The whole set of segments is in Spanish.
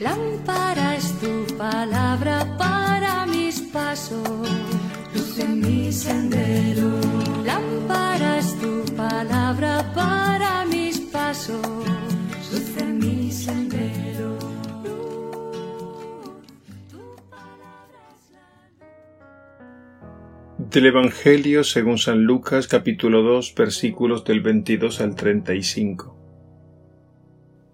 Lámpara es tu palabra para mis pasos, luz en mi sendero. Lámpara es tu palabra para mis pasos, luz en mi sendero. Del Evangelio según San Lucas capítulo 2 versículos del 22 al 35.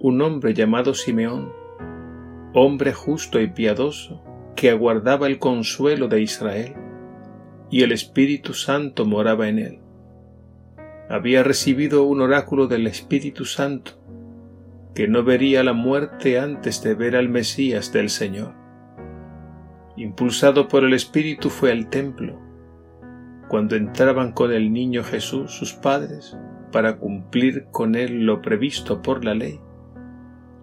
un hombre llamado Simeón, hombre justo y piadoso, que aguardaba el consuelo de Israel, y el Espíritu Santo moraba en él. Había recibido un oráculo del Espíritu Santo, que no vería la muerte antes de ver al Mesías del Señor. Impulsado por el Espíritu fue al templo. Cuando entraban con el niño Jesús sus padres, para cumplir con él lo previsto por la ley,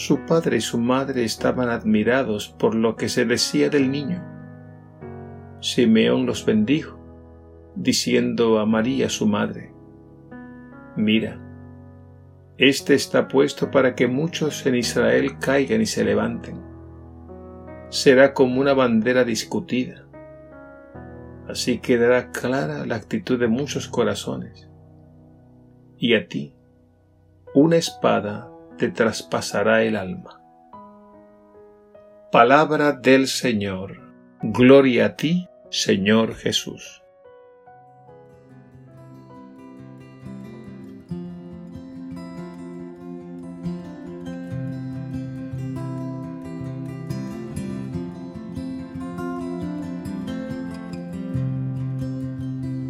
Su padre y su madre estaban admirados por lo que se decía del niño. Simeón los bendijo, diciendo a María su madre, Mira, este está puesto para que muchos en Israel caigan y se levanten. Será como una bandera discutida. Así quedará clara la actitud de muchos corazones. Y a ti, una espada te traspasará el alma. Palabra del Señor. Gloria a ti, Señor Jesús.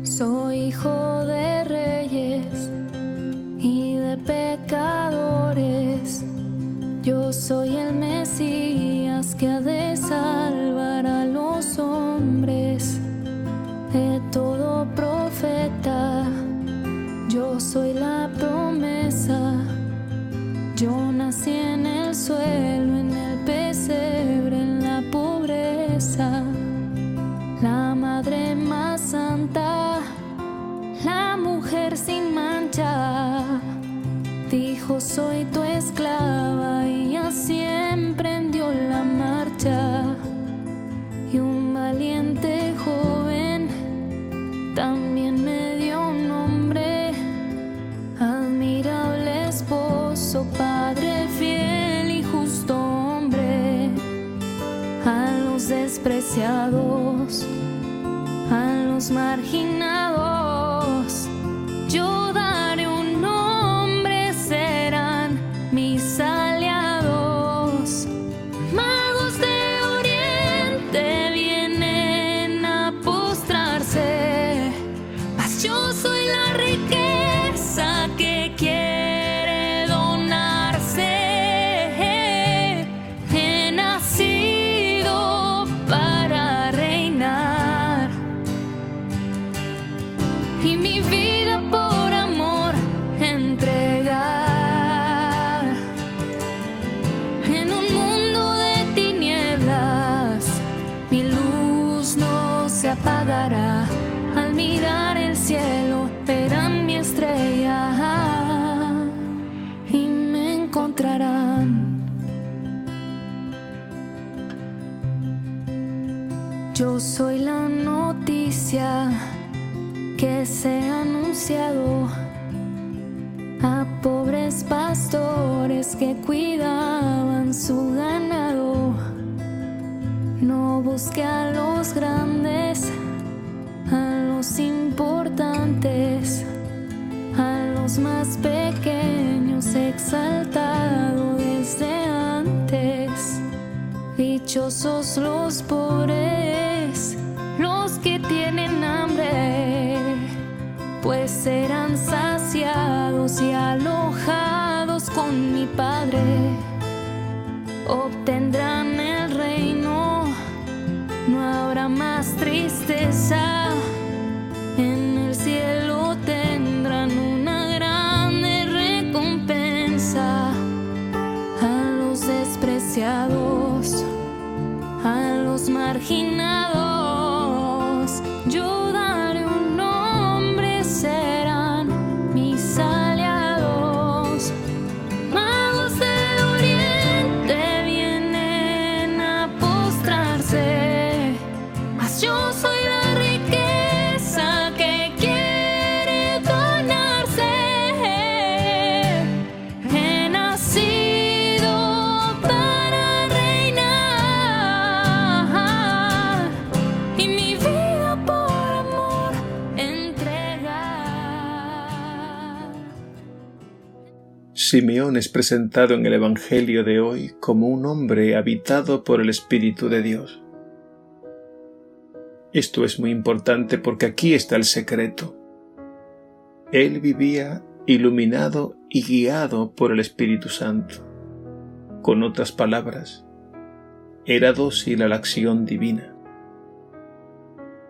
Soy hijo de reyes y de pecadores. Soy el Mesías que ha de salvar a los hombres de todo profeta. Yo soy la promesa. Yo nací en el suelo, en el pesebre, en la pobreza. La madre más santa, la mujer sin mancha, dijo soy tu esclava Yo soy la noticia que se ha anunciado a pobres pastores que cuidaban su ganado. No que a los grandes, a los importantes, a los más pequeños exaltado desde antes. Dichosos los pobres, serán saciados y alojados con mi Padre. Obtendrán el reino, no habrá más tristeza. En el cielo tendrán una grande recompensa a los despreciados, a los marginados. Simeón es presentado en el Evangelio de hoy como un hombre habitado por el Espíritu de Dios. Esto es muy importante porque aquí está el secreto. Él vivía iluminado y guiado por el Espíritu Santo. Con otras palabras, era dócil a la acción divina.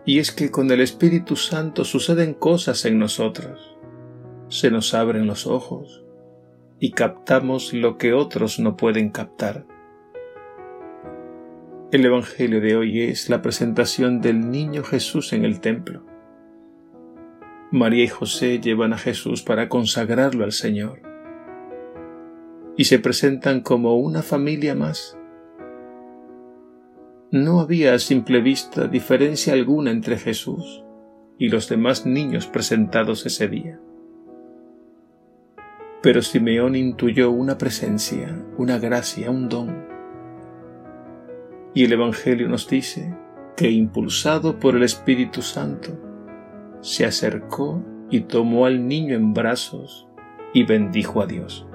Y es que con el Espíritu Santo suceden cosas en nosotros. Se nos abren los ojos y captamos lo que otros no pueden captar. El Evangelio de hoy es la presentación del niño Jesús en el templo. María y José llevan a Jesús para consagrarlo al Señor y se presentan como una familia más. No había a simple vista diferencia alguna entre Jesús y los demás niños presentados ese día. Pero Simeón intuyó una presencia, una gracia, un don. Y el Evangelio nos dice que impulsado por el Espíritu Santo, se acercó y tomó al niño en brazos y bendijo a Dios.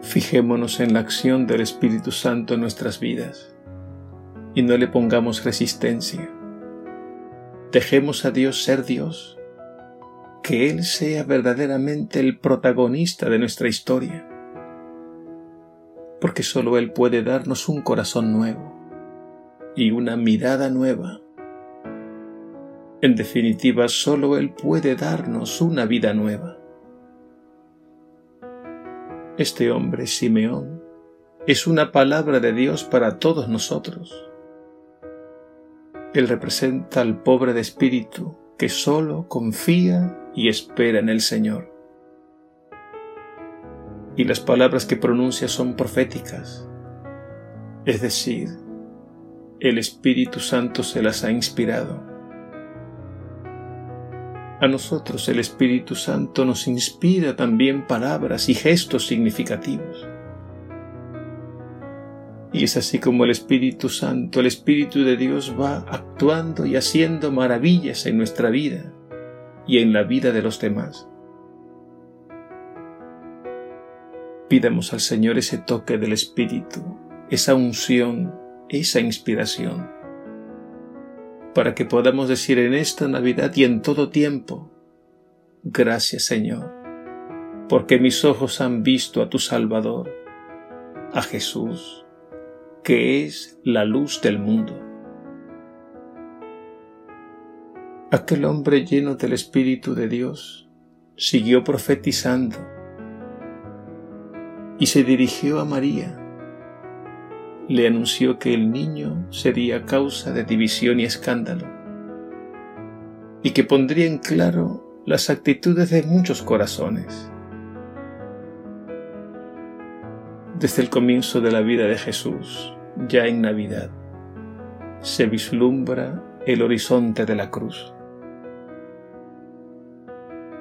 Fijémonos en la acción del Espíritu Santo en nuestras vidas y no le pongamos resistencia. Dejemos a Dios ser Dios, que Él sea verdaderamente el protagonista de nuestra historia, porque solo Él puede darnos un corazón nuevo y una mirada nueva. En definitiva, solo Él puede darnos una vida nueva. Este hombre, Simeón, es una palabra de Dios para todos nosotros. Él representa al pobre de espíritu que solo confía y espera en el Señor. Y las palabras que pronuncia son proféticas, es decir, el Espíritu Santo se las ha inspirado. A nosotros el Espíritu Santo nos inspira también palabras y gestos significativos. Y es así como el Espíritu Santo, el Espíritu de Dios va actuando y haciendo maravillas en nuestra vida y en la vida de los demás. Pidamos al Señor ese toque del Espíritu, esa unción, esa inspiración, para que podamos decir en esta Navidad y en todo tiempo, gracias Señor, porque mis ojos han visto a tu Salvador, a Jesús, que es la luz del mundo. Aquel hombre lleno del Espíritu de Dios siguió profetizando y se dirigió a María. Le anunció que el niño sería causa de división y escándalo y que pondría en claro las actitudes de muchos corazones. Desde el comienzo de la vida de Jesús, ya en Navidad, se vislumbra el horizonte de la cruz.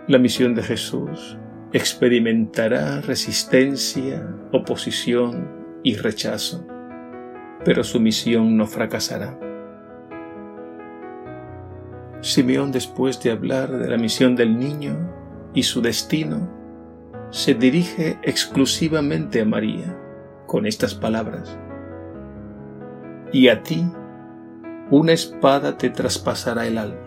La misión de Jesús experimentará resistencia, oposición y rechazo, pero su misión no fracasará. Simeón, después de hablar de la misión del niño y su destino, se dirige exclusivamente a María con estas palabras. Y a ti una espada te traspasará el alma.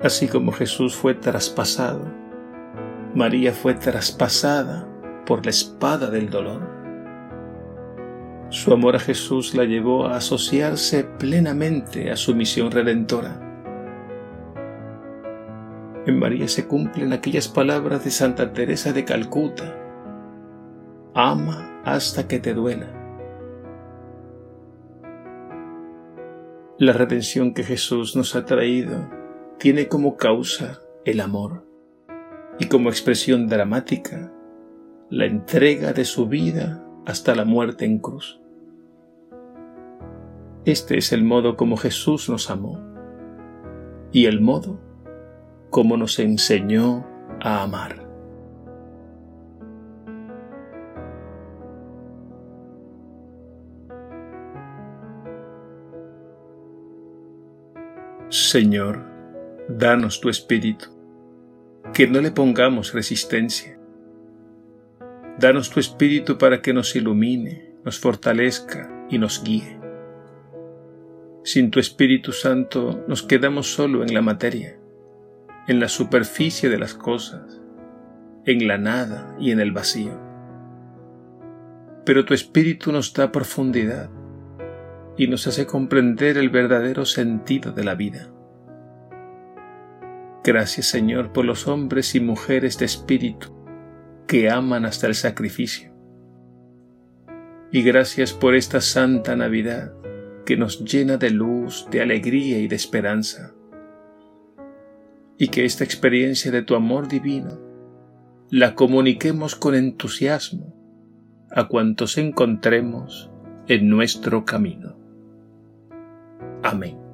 Así como Jesús fue traspasado, María fue traspasada por la espada del dolor. Su amor a Jesús la llevó a asociarse plenamente a su misión redentora. En María se cumplen aquellas palabras de Santa Teresa de Calcuta. Ama hasta que te duela. La redención que Jesús nos ha traído tiene como causa el amor y como expresión dramática la entrega de su vida hasta la muerte en cruz. Este es el modo como Jesús nos amó y el modo como nos enseñó a amar. Señor, danos tu espíritu, que no le pongamos resistencia Danos tu Espíritu para que nos ilumine, nos fortalezca y nos guíe. Sin tu Espíritu Santo nos quedamos solo en la materia, en la superficie de las cosas, en la nada y en el vacío. Pero tu Espíritu nos da profundidad y nos hace comprender el verdadero sentido de la vida. Gracias Señor por los hombres y mujeres de espíritu que aman hasta el sacrificio. Y gracias por esta santa Navidad que nos llena de luz, de alegría y de esperanza. Y que esta experiencia de tu amor divino la comuniquemos con entusiasmo a cuantos encontremos en nuestro camino. Amém.